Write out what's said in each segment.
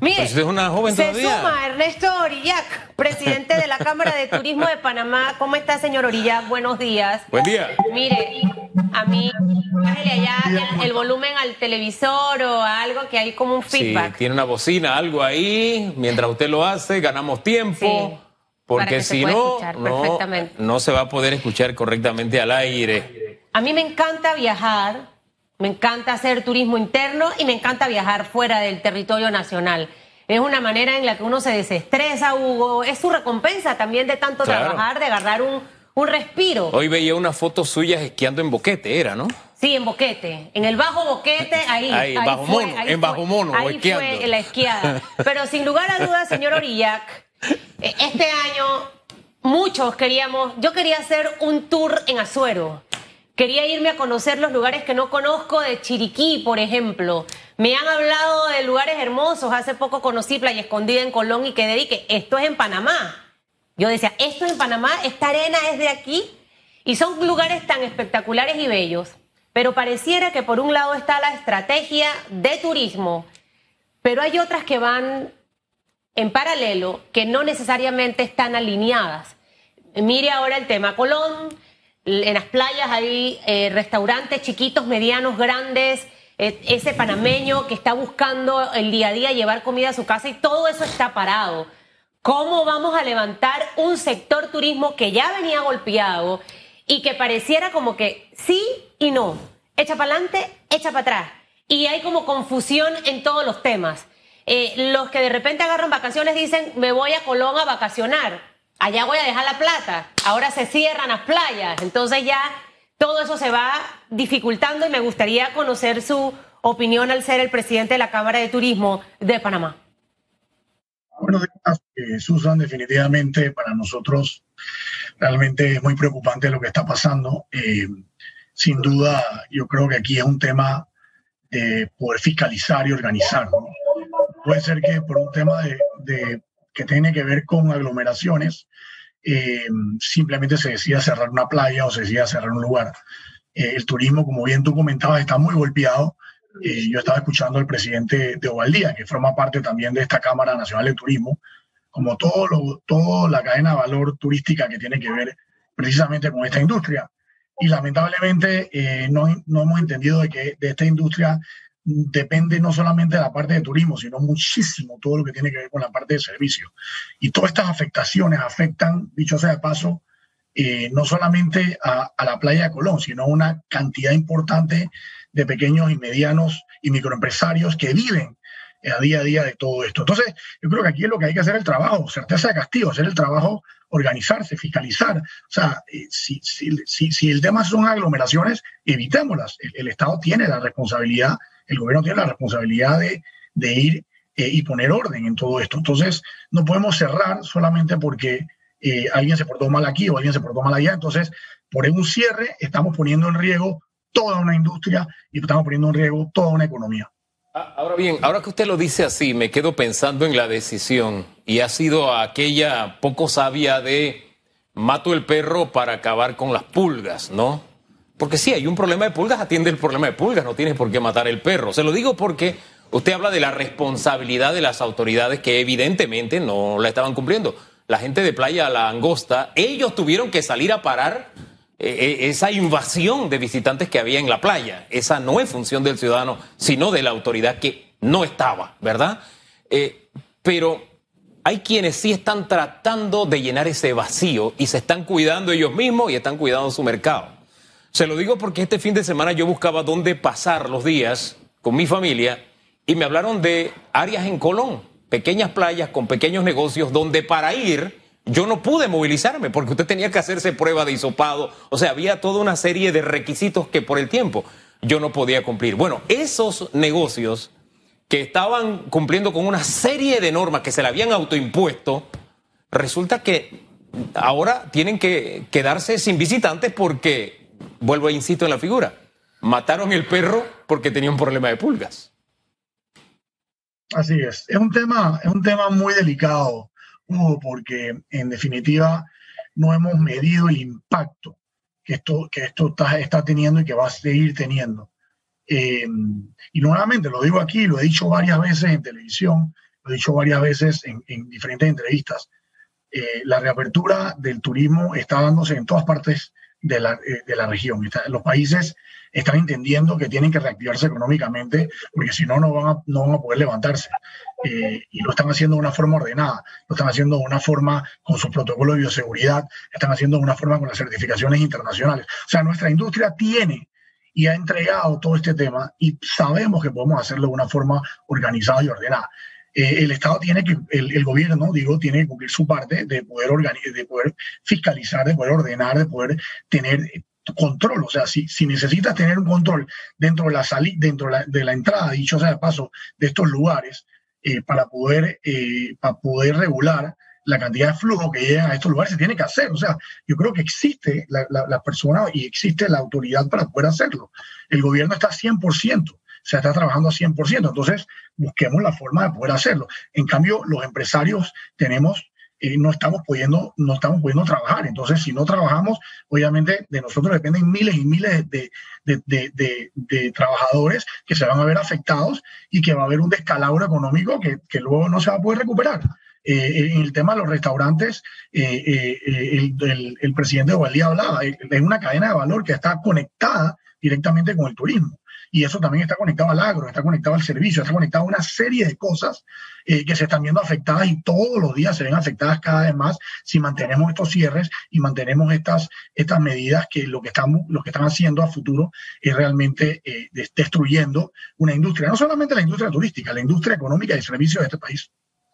Mire, usted es una joven se todavía. suma Ernesto Orillac, presidente de la Cámara de Turismo de Panamá. ¿Cómo está, señor Orillac? Buenos días. Buen día. Mire, a mí, bájele allá el, el volumen al televisor o a algo que hay como un Sí, feedback. tiene una bocina, algo ahí. Mientras usted lo hace, ganamos tiempo. Sí, porque si no, no, no se va a poder escuchar correctamente al aire. A mí me encanta viajar, me encanta hacer turismo interno y me encanta viajar fuera del territorio nacional. Es una manera en la que uno se desestresa, Hugo. Es su recompensa también de tanto Claro. trabajar, de agarrar un, un respiro. Hoy veía unas fotos suyas esquiando en Boquete, era, ¿no? Sí, en Boquete. En el Bajo Boquete, ahí. Ahí, Bajo fue, Mono, en Bajo Mono, o Ahí esquiando. fue la esquiada. Pero sin lugar a dudas, señor Orillac, eh, este año muchos queríamos, yo quería hacer un tour en Azuero. Quería irme a conocer los lugares que no conozco de Chiriquí, por ejemplo. Me han hablado de lugares hermosos. Hace poco conocí Playa Escondida en Colón y quedé y que esto es en Panamá. Yo decía, esto es en Panamá, esta arena es de aquí. Y son lugares tan espectaculares y bellos. Pero pareciera que por un lado está la estrategia de turismo, pero hay otras que van en paralelo que no necesariamente están alineadas. Mire ahora el tema Colón, en las playas hay eh, restaurantes chiquitos, medianos, grandes, eh, ese panameño que está buscando el día a día llevar comida a su casa y todo eso está parado. ¿Cómo vamos a levantar un sector turismo que ya venía golpeado y que pareciera como que sí y no? Echa para adelante, echa para atrás. Y hay como confusión en todos los temas. Eh, los que de repente agarran vacaciones dicen, me voy a Colón a vacacionar, allá voy a dejar la plata, ahora se cierran las playas, entonces ya todo eso se va dificultando y me gustaría conocer su opinión al ser el presidente de la Cámara de Turismo de Panamá. Eh, Susan. Definitivamente para nosotros realmente es muy preocupante lo que está pasando. Eh, sin duda, yo creo que aquí es un tema de poder fiscalizar y organizar. Puede ser que por un tema de- que tiene que ver con aglomeraciones, eh, simplemente se decida cerrar una playa o se decida cerrar un lugar. Eh, el turismo, como bien tú comentabas, está muy golpeado. Eh, yo estaba escuchando al presidente de Ovaldía, que forma parte también de esta Cámara Nacional de Turismo, como todo lo, toda la cadena de valor turística que tiene que ver precisamente con esta industria. Y lamentablemente eh, no, no hemos entendido de que de esta industria depende no solamente de la parte de turismo, sino muchísimo todo lo que tiene que ver con la parte de servicio. Y todas estas afectaciones afectan, dicho sea de paso, eh, no solamente a, a la playa de Colón, sino a una cantidad importante de pequeños y medianos y microempresarios que viven eh, a día a día de todo esto. Entonces, yo creo que aquí es lo que hay que hacer el trabajo, certeza de castigo, hacer el trabajo, organizarse, fiscalizar. O sea, eh, si, si, si, si el tema son aglomeraciones, evitémoslas. El, el Estado tiene la responsabilidad, el gobierno tiene la responsabilidad de, ir eh, y poner orden en todo esto. Entonces, no podemos cerrar solamente porque eh, alguien se portó mal aquí o alguien se portó mal allá. Entonces, por un cierre, estamos poniendo en riesgo toda una industria y estamos poniendo en riesgo toda una economía. Ah, Ahora bien, ahora que usted lo dice así, me quedo pensando en la decisión y ha sido aquella poco sabia de mato el perro para acabar con las pulgas, ¿no? Porque sí, hay un problema de pulgas, atiende el problema de pulgas, no tienes por qué matar el perro. Se lo digo porque usted habla de la responsabilidad de las autoridades que evidentemente no la estaban cumpliendo. La gente de Playa La Angosta, ellos tuvieron que salir a parar eh, eh, esa invasión de visitantes que había en la playa. Esa no es función del ciudadano, sino de la autoridad que no estaba, ¿verdad? Eh, pero hay quienes sí están tratando de llenar ese vacío y se están cuidando ellos mismos y están cuidando su mercado. Se lo digo porque este fin de semana yo buscaba dónde pasar los días con mi familia y me hablaron de áreas en Colón, pequeñas playas con pequeños negocios donde para ir yo no pude movilizarme porque usted tenía que hacerse prueba de hisopado, o sea, había toda una serie de requisitos que por el tiempo yo no podía cumplir. Bueno, esos negocios que estaban cumpliendo con una serie de normas que se le habían autoimpuesto, resulta que ahora tienen que quedarse sin visitantes porque, vuelvo e insisto en la figura, mataron el perro porque tenía un problema de pulgas. Así es. Es un tema, es un tema muy delicado, Hugo, porque en definitiva no hemos medido el impacto que esto, que esto está, está teniendo y que va a seguir teniendo. Eh, y nuevamente lo digo aquí, lo he dicho varias veces en televisión, lo he dicho varias veces en, diferentes entrevistas, eh, la reapertura del turismo está dándose en todas partes de la, eh, de la región. los países están entendiendo que tienen que reactivarse económicamente porque si no, no van a, no van a poder levantarse. Eh, y lo están haciendo de una forma ordenada, lo están haciendo de una forma con su protocolo de bioseguridad, están haciendo de una forma con las certificaciones internacionales. O sea, nuestra industria tiene y ha entregado todo este tema y sabemos que podemos hacerlo de una forma organizada y ordenada. Eh, el Estado tiene que, el, gobierno, digo, tiene que cumplir su parte de poder, de poder fiscalizar, de poder ordenar, de poder tener control. O sea, si, si necesitas tener un control dentro de la salida, dentro de la, entrada, dicho sea de paso, de estos lugares, eh, para, poder, eh, para poder regular la cantidad de flujo que llegan a estos lugares, se tiene que hacer. O sea, yo creo que existe la, la persona y existe la autoridad para poder hacerlo. El gobierno está 100% se está trabajando a 100%. Entonces, busquemos la forma de poder hacerlo. En cambio, los empresarios tenemos, eh, no, estamos pudiendo, no estamos pudiendo trabajar. Entonces, si no trabajamos, obviamente de nosotros dependen miles y miles de, trabajadores que se van a ver afectados y que va a haber un descalabro económico que, luego no se va a poder recuperar. Eh, en el tema de los restaurantes, eh, el, presidente Ovaldía hablaba, es una cadena de valor que está conectada directamente con el turismo y eso también está conectado al agro, está conectado al servicio, está conectado a una serie de cosas eh, que se están viendo afectadas y todos los días se ven afectadas cada vez más si mantenemos estos cierres y mantenemos estas, estas medidas que lo que, estamos, lo que están haciendo a futuro es realmente eh, destruyendo una industria, no solamente la industria turística, la industria económica y servicios de este país.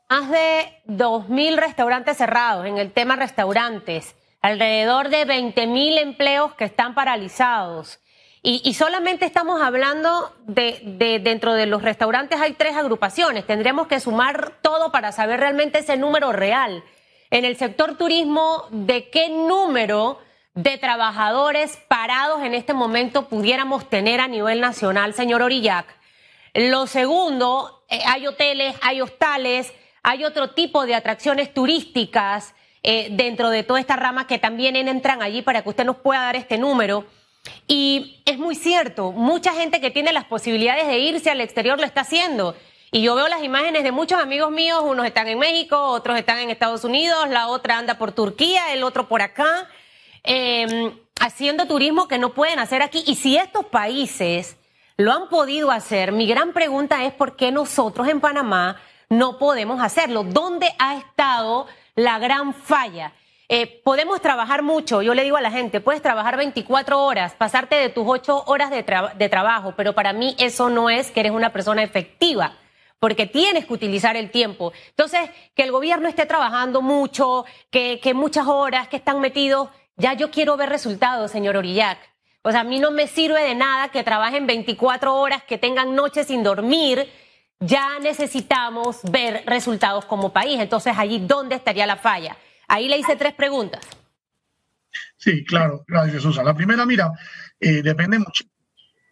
Más de 2.000 restaurantes cerrados en el tema restaurantes, alrededor de 20.000 empleos que están paralizados. Y, solamente estamos hablando de, dentro de los restaurantes hay tres agrupaciones. Tendríamos que sumar todo para saber realmente ese número real. En el sector turismo, ¿de qué número de trabajadores parados en este momento pudiéramos tener a nivel nacional, señor Orillac? Lo segundo, eh, hay hoteles, hay hostales, hay otro tipo de atracciones turísticas eh, dentro de toda esta rama que también entran allí para que usted nos pueda dar este número. Y es muy cierto, mucha gente que tiene las posibilidades de irse al exterior lo está haciendo. Y yo veo las imágenes de muchos amigos míos, unos están en México, otros están en Estados Unidos, la otra anda por Turquía, el otro por acá, em, haciendo turismo que no pueden hacer aquí. Y si estos países lo han podido hacer, mi gran pregunta es por qué nosotros en Panamá no podemos hacerlo. ¿Dónde ha estado la gran falla? Eh, podemos trabajar mucho, yo le digo a la gente, puedes trabajar 24 horas, pasarte de tus 8 horas de, trabajo, pero para mí eso no es que eres una persona efectiva porque tienes que utilizar el tiempo. Entonces, que el gobierno esté trabajando mucho, que, muchas horas, que están metidos, ya yo quiero ver resultados, señor Orillac. O sea, a mí no me sirve de nada que trabajen 24 horas, que tengan noches sin dormir. Ya necesitamos ver resultados como país. Entonces, allí, ¿dónde estaría la falla? Ahí le hice tres preguntas. Sí, claro, gracias, Susan. La primera, mira, eh, depende mucho.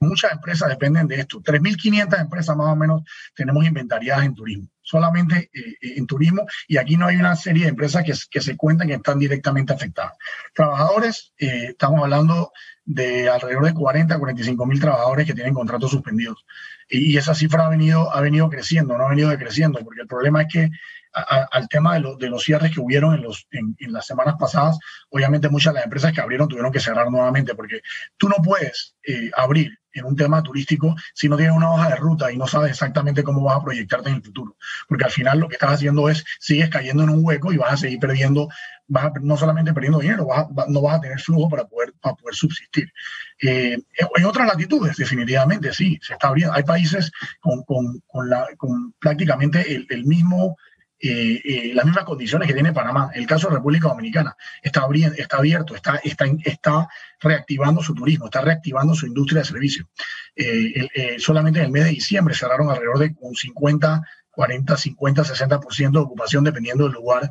Muchas empresas dependen de esto. 3.500 empresas más o menos tenemos inventariadas en turismo, solamente eh, eh, en turismo, y aquí no hay una serie de empresas que, se cuentan que están directamente afectadas. Trabajadores, estamos hablando de alrededor de 40 a 45 mil trabajadores que tienen contratos suspendidos. Y, esa cifra ha venido, ha venido creciendo, no ha venido decreciendo, porque el problema es que al tema de, de, los cierres que hubieron en, los, en, las semanas pasadas, obviamente muchas de las empresas que abrieron tuvieron que cerrar nuevamente, porque tú no puedes eh, abrir en un tema turístico si no tienes una hoja de ruta y no sabes exactamente cómo vas a proyectarte en el futuro. Porque al final lo que estás haciendo es, sigues cayendo en un hueco y vas a seguir perdiendo, vas no solamente perdiendo dinero, no vas a tener flujo para poder, para poder subsistir. Eh, en otras latitudes, definitivamente, sí, se está abriendo. Hay países con, con, con, prácticamente el mismo eh, eh, las mismas condiciones que tiene Panamá. El caso de República Dominicana está, está abierto, está, está, está reactivando su turismo, está reactivando su industria de servicios. Eh, solamente en el mes de diciembre cerraron alrededor de un 50, 40, 50, 60% de ocupación dependiendo del lugar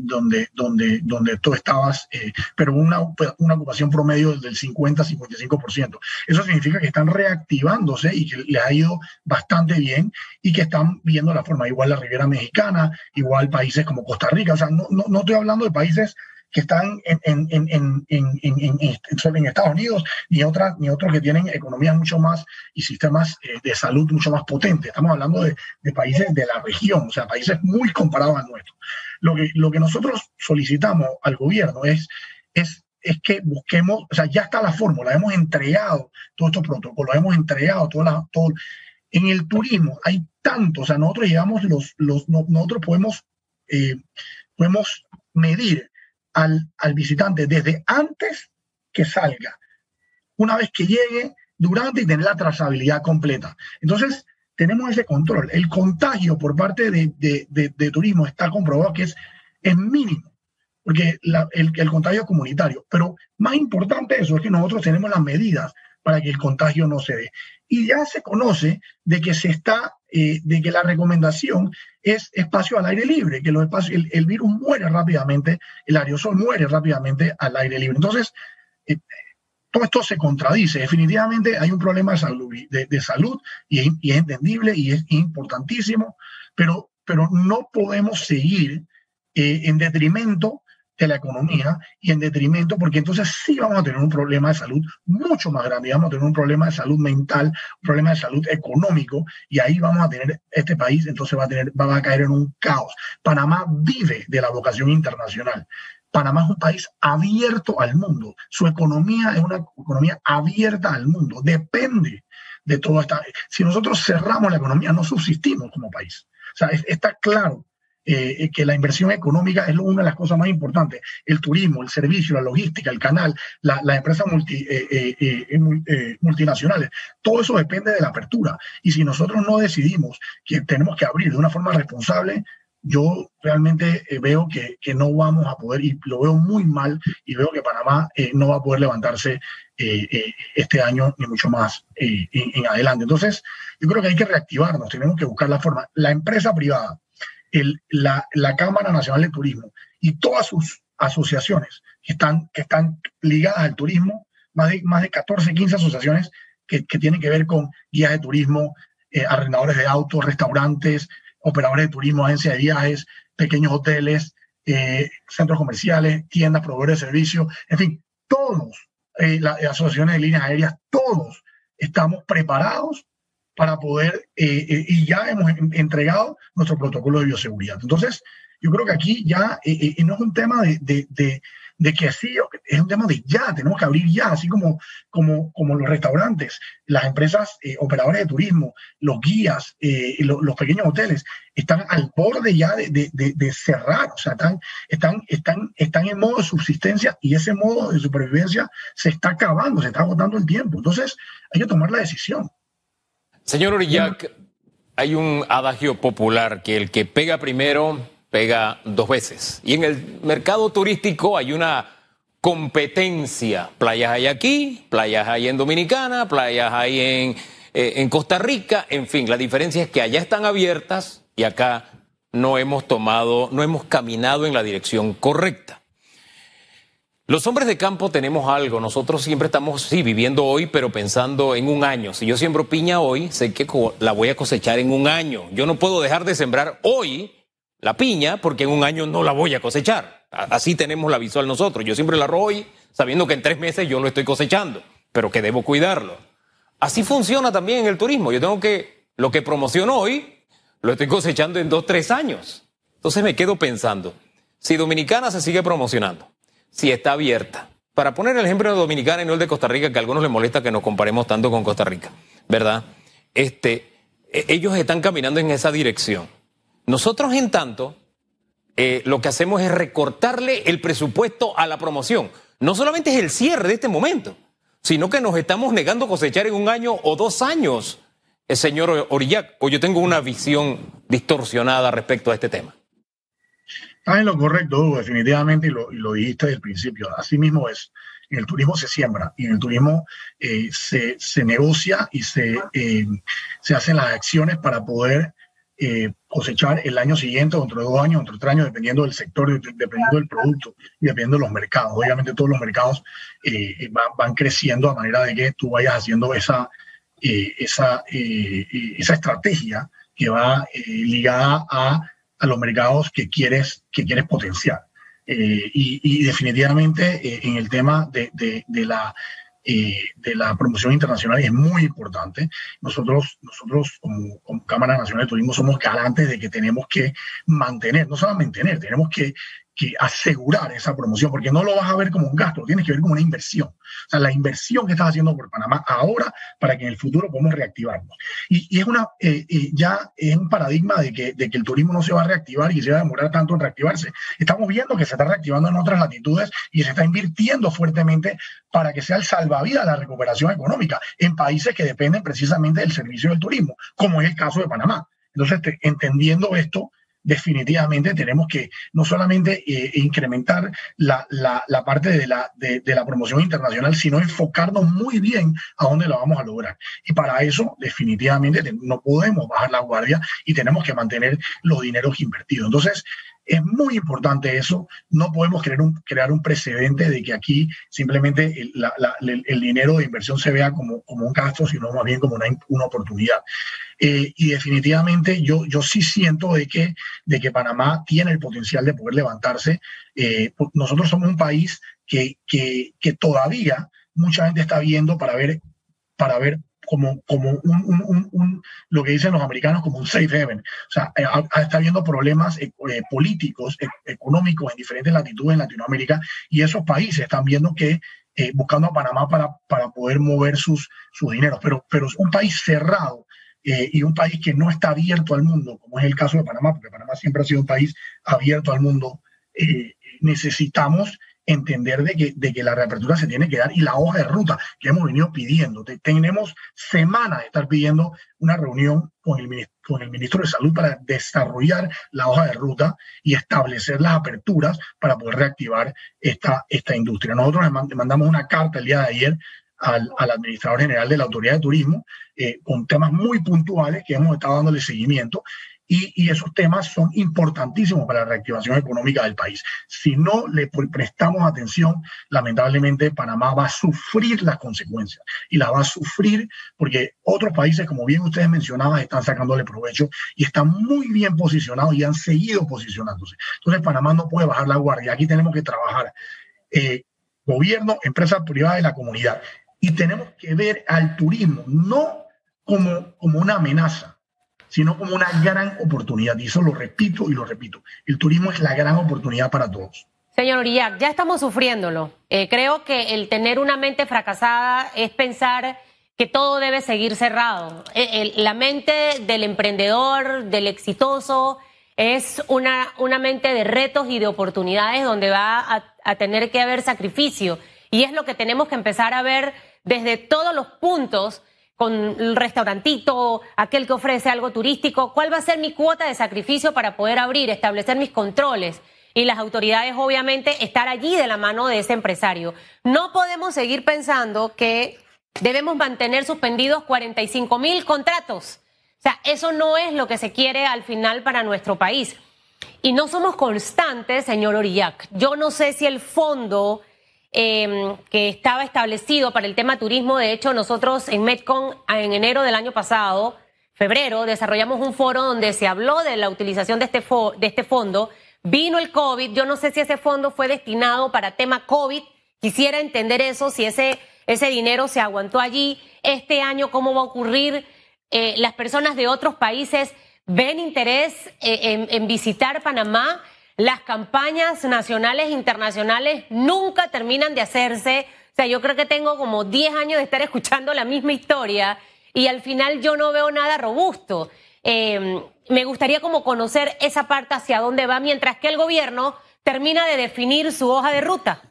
donde, donde, donde tú estabas, eh, pero una, una ocupación promedio del 50-55%. Eso significa que están reactivándose y que les ha ido bastante bien y que están viendo la forma, igual la Riviera Mexicana, igual países como Costa Rica, o sea, no, no, no estoy hablando de países que están en, en, en, en, Estados Unidos, ni, otras, ni otros que tienen economías mucho más y sistemas eh, de salud mucho más potentes. Estamos hablando de, de, países de la región, o sea, países muy comparados al nuestro. Lo que, lo que nosotros solicitamos al gobierno es, es es que busquemos, o sea, ya está la fórmula, hemos entregado todos estos protocolos, hemos entregado todas las, todo, en el turismo hay tanto, o sea, nosotros llevamos los, los nosotros podemos, eh, podemos medir al, al visitante desde antes que salga, una vez que llegue, durante y tener la trazabilidad completa. Entonces, tenemos ese control. El contagio por parte de, de, de, turismo está comprobado que es, es mínimo, porque el, el, contagio comunitario. Pero más importante eso es que nosotros tenemos las medidas para que el contagio no se dé. Y ya se conoce de que se está, eh, de que la recomendación es espacio al aire libre, que los espacios, el, virus muere rápidamente, el aerosol muere rápidamente al aire libre. Entonces, eh, todo esto se contradice. Definitivamente hay un problema de salud, de, salud y, es entendible y es importantísimo, pero, pero no podemos seguir eh, en detrimento de la economía y en detrimento, porque entonces sí vamos a tener un problema de salud mucho más grande, vamos a tener un problema de salud mental, un problema de salud económico, y ahí vamos a tener este país, entonces va a, tener, va a caer en un caos. Panamá vive de la vocación internacional. Panamá es un país abierto al mundo. Su economía es una economía abierta al mundo. Depende de todo esta. Si nosotros cerramos la economía, no subsistimos como país. O sea, está claro eh, que la inversión económica es una de las cosas más importantes. El turismo, el servicio, la logística, el canal, las la empresas multi, eh, eh, multinacionales, todo eso depende de la apertura. Y si nosotros no decidimos que tenemos que abrir de una forma responsable, yo realmente veo que, que, no vamos a poder, y lo veo muy mal, y veo que Panamá no va a poder levantarse este año ni mucho más en adelante. Entonces, yo creo que hay que reactivarnos, tenemos que buscar la forma. La empresa privada, la, Cámara Nacional de Turismo y todas sus asociaciones que están, que están ligadas al turismo, más de, más de 14, 15 asociaciones que, que tienen que ver con guías de turismo, eh, arrendadores de autos, restaurantes, operadores de turismo, agencias de viajes, pequeños hoteles, eh, centros comerciales, tiendas, proveedores de servicios, en fin, todos, eh, las asociaciones de líneas aéreas, todos estamos preparados para poder, eh, eh, y ya hemos entregado nuestro protocolo de bioseguridad. Entonces, yo creo que aquí ya eh, no es un tema de, de, que sí, es un tema de ya, tenemos que abrir ya, así como, como, como los restaurantes, las empresas operadoras de turismo, los guías, los pequeños hoteles, están al borde ya de, cerrar, o sea, están, están, están, están en modo de subsistencia y ese modo de supervivencia se está acabando, se está agotando el tiempo. Entonces, hay que tomar la decisión. Señor Orillac, hay un adagio popular que el que pega primero pega dos veces. Y en el mercado turístico hay una competencia. Playas hay aquí, playas hay en Dominicana, playas hay en, eh, en Costa Rica, en fin, la diferencia es que allá están abiertas y acá no hemos tomado, no hemos caminado en la dirección correcta. Los hombres de campo tenemos algo, nosotros siempre estamos, sí, viviendo hoy, pero pensando en un año. Si yo siembro piña hoy, sé que la voy a cosechar en un año. Yo no puedo dejar de sembrar hoy la piña porque en un año no la voy a cosechar. Así tenemos la visual nosotros. Yo siempre la hoy sabiendo que en tres meses yo lo estoy cosechando, pero que debo cuidarlo. Así funciona también el turismo. Yo tengo que, lo que promociono hoy, lo estoy cosechando en dos, tres años. Entonces me quedo pensando, si Dominicana se sigue promocionando, si está abierta. Para poner el ejemplo de Dominicana y no el de Costa Rica, que a algunos les molesta que nos comparemos tanto con Costa Rica, ¿verdad? Este, e, ellos están caminando en esa dirección. Nosotros, en tanto, eh, lo que hacemos es recortarle el presupuesto a la promoción. No solamente es el cierre de este momento, sino que nos estamos negando cosechar en un año o dos años. El señor Orillac, o yo tengo una visión distorsionada respecto a este tema. Estás en lo correcto, definitivamente, y lo, lo dijiste desde el principio. Así mismo es. En el turismo se siembra y en el turismo eh, se, se, negocia y se, eh, se hacen las acciones para poder eh, cosechar el año siguiente, dentro de dos años, dentro de tres años, dependiendo del sector, dependiendo del producto y dependiendo de los mercados. Obviamente todos los mercados van, van, creciendo a manera de que tú vayas haciendo esa, esa, esa estrategia que va ligada a a los mercados que quieres, que quieres potenciar. y, definitivamente en el tema de, la de la promoción internacional es muy importante. Nosotros, nosotros como, como, Cámara Nacional de Turismo somos garantes de que tenemos que mantener, no solo mantener, tenemos que que asegurar esa promoción, porque no lo vas a ver como un gasto, lo tienes que ver como una inversión. O sea, la inversión que estás haciendo por Panamá ahora para que en el futuro podamos reactivarnos. Y, es una, eh, eh, ya es un paradigma de que, de que el turismo no se va a reactivar y se va a demorar tanto en reactivarse. Estamos viendo que se está reactivando en otras latitudes y se está invirtiendo fuertemente para que sea el salvavidas la recuperación económica en países que dependen precisamente del servicio del turismo, como es el caso de Panamá. Entonces, entendiendo esto, definitivamente tenemos que no solamente eh, incrementar la, la, parte de la, de, la promoción internacional, sino enfocarnos muy bien a dónde lo vamos a lograr. Y para eso, definitivamente, no podemos bajar la guardia y tenemos que mantener los dineros invertidos. Entonces, es muy importante eso. No podemos crear un, crear un precedente de que aquí simplemente el, el, dinero de inversión se vea como, como un gasto, sino más bien como una, una oportunidad. Eh, y definitivamente yo, yo sí siento de que, de que Panamá tiene el potencial de poder levantarse. Eh, nosotros somos un país que, que, que, todavía mucha gente está viendo para ver, para ver como, como un, un, un, lo que dicen los americanos como un safe haven. O sea, eh, está habiendo problemas políticos, económicos en diferentes latitudes en Latinoamérica y esos países están viendo que buscando a Panamá para, para poder mover sus, sus dineros. Pero, pero un país cerrado eh, y un país que no está abierto al mundo, como es el caso de Panamá, porque Panamá siempre ha sido un país abierto al mundo, eh, necesitamos entender de que, de que la reapertura se tiene que dar y la hoja de ruta que hemos venido pidiendo. Tenemos semanas de estar pidiendo una reunión con el, con el ministro de Salud para desarrollar la hoja de ruta y establecer las aperturas para poder reactivar esta, esta industria. Nosotros mandamos una carta el día de ayer al, al administrador general de la Autoridad de Turismo eh, con temas muy puntuales que hemos estado dándole seguimiento y, esos temas son importantísimos para la reactivación económica del país. Si no le prestamos atención, lamentablemente Panamá va a sufrir las consecuencias y las va a sufrir porque otros países, como bien ustedes mencionaban, están sacándole provecho y están muy bien posicionados y han seguido posicionándose. Entonces Panamá no puede bajar la guardia. Aquí tenemos que trabajar. Eh, gobierno, empresas privadas y la comunidad. Y tenemos que ver al turismo no como, como una amenaza, sino como una gran oportunidad. Y eso lo repito y lo repito. El turismo es la gran oportunidad para todos. Señor Uriac, ya estamos sufriéndolo. Eh, creo que el tener una mente fracasada es pensar que todo debe seguir cerrado. Eh, la mente del emprendedor, del exitoso, es una, una mente de retos y de oportunidades donde va a, a tener que haber sacrificio. Y es lo que tenemos que empezar a ver desde todos los puntos con el restaurantito, aquel que ofrece algo turístico, cuál va a ser mi cuota de sacrificio para poder abrir, establecer mis controles y las autoridades obviamente estar allí de la mano de ese empresario. No podemos seguir pensando que debemos mantener suspendidos 45 mil contratos. O sea, eso no es lo que se quiere al final para nuestro país. Y no somos constantes, señor Orillac. Yo no sé si el fondo Em, que estaba establecido para el tema turismo. De hecho, nosotros en Metcon, en enero del año pasado, febrero, desarrollamos un foro donde se habló de la utilización de este, de este fondo. Vino el COVID, yo no sé si ese fondo fue destinado para tema COVID. Quisiera entender eso, si ese, ese dinero se aguantó allí. Este año, ¿cómo va a ocurrir? Eh, las personas de otros países ven interés eh, en visitar Panamá las campañas nacionales e internacionales nunca terminan de hacerse. O sea, yo creo que tengo como 10 años de estar escuchando la misma historia y al final yo no veo nada robusto. Em, me gustaría como conocer esa parte hacia dónde va mientras que el gobierno termina de definir su hoja de ruta.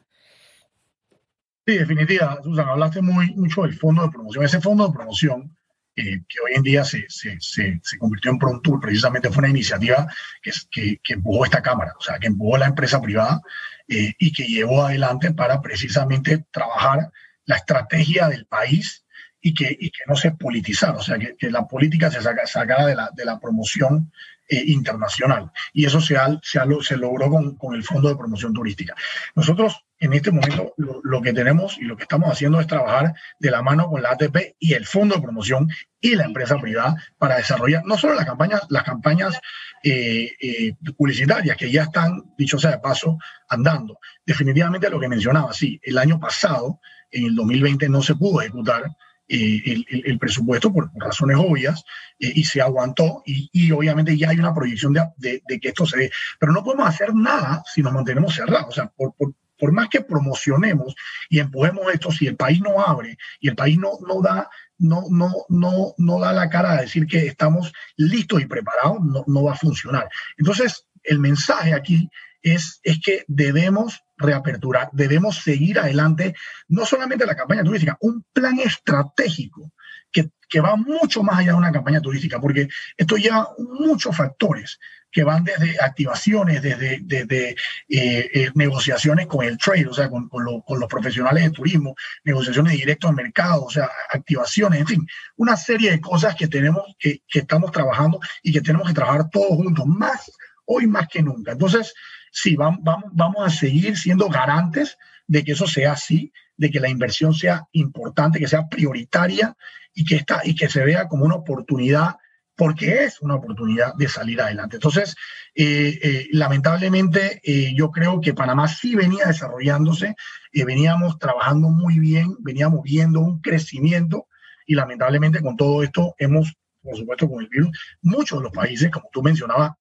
Sí, definitiva, Susan, hablaste mucho del fondo de promoción. Ese fondo de promoción que hoy en día se, se, se, convirtió en Prontour, precisamente fue una iniciativa que, que, que, empujó esta Cámara, o sea, que empujó la empresa privada eh, y que llevó adelante para precisamente trabajar la estrategia del país y que, y que no se politizara, o sea, que, que la política se saca, sacara de la, de la promoción eh, internacional. Y eso se, se, se logró con, con, el Fondo de Promoción Turística. Nosotros en este momento lo, que tenemos y lo que estamos haciendo es trabajar de la mano con la ATP y el Fondo de Promoción y la empresa privada para desarrollar no solo las campañas, las campañas eh, eh, publicitarias que ya están, dicho sea de paso, andando. Definitivamente lo que mencionaba, sí, el año pasado, en el 2020, no se pudo ejecutar el, presupuesto por, razones obvias y se aguantó y, obviamente ya hay una proyección de, que esto se dé. Pero no podemos hacer nada si nos mantenemos cerrados. O sea, por, por más que promocionemos y empujemos esto, si el país no abre y el país no, no da no, no, no, no da la cara a decir que estamos listos y preparados, no, no va a funcionar. Entonces, el mensaje aquí es, es que debemos reaperturar, debemos seguir adelante, no solamente la campaña turística, un plan estratégico que, que va mucho más allá de una campaña turística, porque esto lleva muchos factores que van desde activaciones, desde, desde eh, eh, negociaciones con el trade, o sea, con, con, los profesionales de turismo, negociaciones directas al mercado, o sea, activaciones, en fin, una serie de cosas que tenemos, que, que estamos trabajando y que tenemos que trabajar todos juntos, más hoy más que nunca. Entonces, sí, vamos, vamos, vamos a seguir siendo garantes de que eso sea así, de que la inversión sea importante, que sea prioritaria y que, está, y que se vea como una oportunidad porque es una oportunidad de salir adelante. Entonces, eh, eh, lamentablemente, eh, yo creo que Panamá sí venía desarrollándose, veníamos trabajando muy bien, veníamos viendo un crecimiento y lamentablemente con todo esto hemos, por supuesto, con el virus, muchos de los países, como tú mencionabas,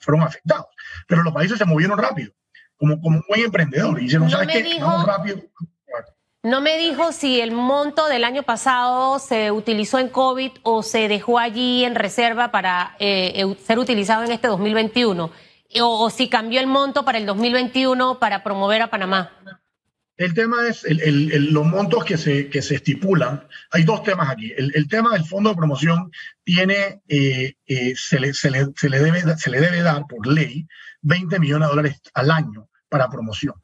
fueron afectados, pero los países se movieron rápido, como, como un buen emprendedor, y dijeron, no ¿sabes qué? Vamos rápido, no me dijo si el monto del año pasado se utilizó en COVID o se dejó allí en reserva para eh, ser utilizado en este 2021, o, si cambió el monto para el 2021 para promover a Panamá. El tema es los montos que se, que se estipulan. Hay dos temas aquí. El, tema del fondo de promoción tiene, eh, eh, se, le, se, le, se, le debe, se le debe dar por ley 20 millones de dólares al año para promoción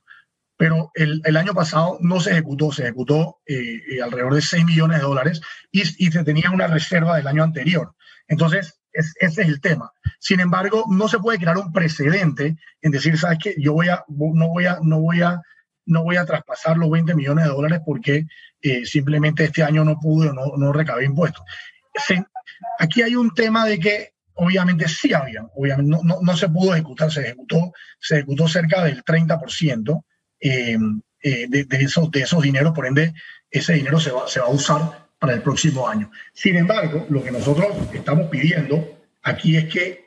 pero el, año pasado no se ejecutó, se ejecutó eh, alrededor de 6 millones de dólares y, y, se tenía una reserva del año anterior. Entonces, ese es el tema. Sin embargo, no se puede crear un precedente en decir, ¿sabes qué? Yo voy a, no voy a, no voy a, no voy a traspasar los 20 millones de dólares porque eh, simplemente este año no pude o no, no recabé impuestos. aquí hay un tema de que obviamente sí había, obviamente no, no, no se pudo ejecutar, se ejecutó, se ejecutó cerca del 30%. Eh, eh, de, esos, de esos dineros, por ende, ese dinero se va, se va a usar para el próximo año. Sin embargo, lo que nosotros estamos pidiendo aquí es que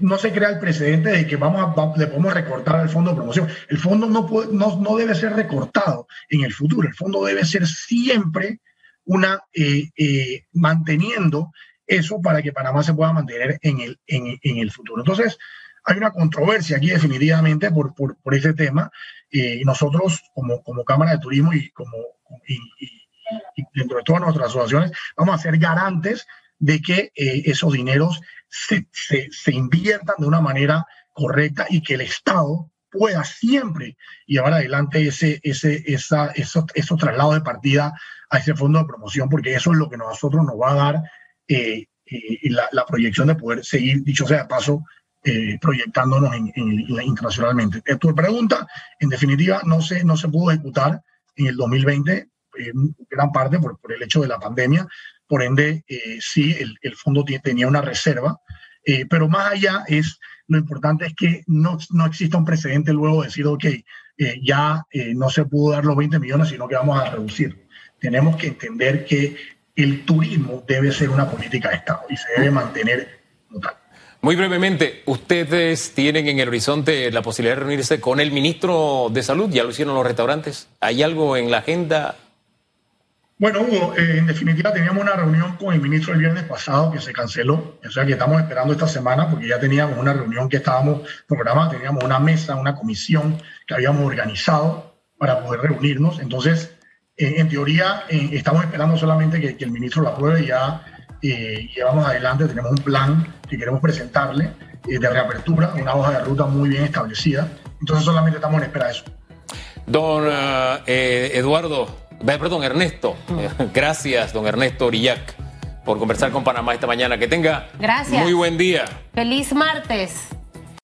no se crea el precedente de que vamos a, le podemos recortar al fondo de promoción. El fondo no, puede, no, no, debe ser recortado en el futuro. El fondo debe ser siempre una eh, manteniendo eso para que Panamá se pueda mantener en el, en, el futuro. Entonces, hay una controversia aquí definitivamente por, por, por ese tema eh, nosotros como, como Cámara de Turismo y, como, y, dentro de todas nuestras asociaciones vamos a ser garantes de que eh, esos dineros se, inviertan de una manera correcta y que el Estado pueda siempre llevar adelante ese, ese, esos, traslados de partida a ese fondo de promoción, porque eso es lo que nosotros nos va a dar eh, la, la, proyección de poder seguir, dicho sea de paso, eh, proyectándonos en, internacionalmente. Tu pregunta, en definitiva, no se, no se pudo ejecutar en el 2020, en gran parte por, el hecho de la pandemia. Por ende, eh, sí, el, el, fondo tenía una reserva, eh, pero más allá es, lo importante es que no, no exista un precedente luego de decir, ok, ya no se pudo dar los 20 millones, sino que vamos a reducir. Tenemos que entender que el turismo debe ser una política de Estado y se debe mantener como tal. Muy brevemente, ustedes tienen en el horizonte la posibilidad de reunirse con el ministro de Salud, ya lo hicieron los restaurantes. ¿Hay algo en la agenda? Bueno, Hugo, eh, en definitiva teníamos una reunión con el ministro el viernes pasado que se canceló, o sea que estamos esperando esta semana porque ya teníamos una reunión que estábamos programada, teníamos una mesa, una comisión que habíamos organizado para poder reunirnos. Entonces, eh, en teoría, eh, estamos esperando solamente que, el ministro la apruebe y ya llevamos adelante, tenemos un plan que queremos presentarle de reapertura, una hoja de ruta muy bien establecida. Entonces solamente estamos en espera de eso. Don eh, Eduardo, perdón, Ernesto, mm. gracias, don Ernesto Orillac, por conversar con Panamá esta mañana. Que tenga Gracias. muy buen día. Feliz martes.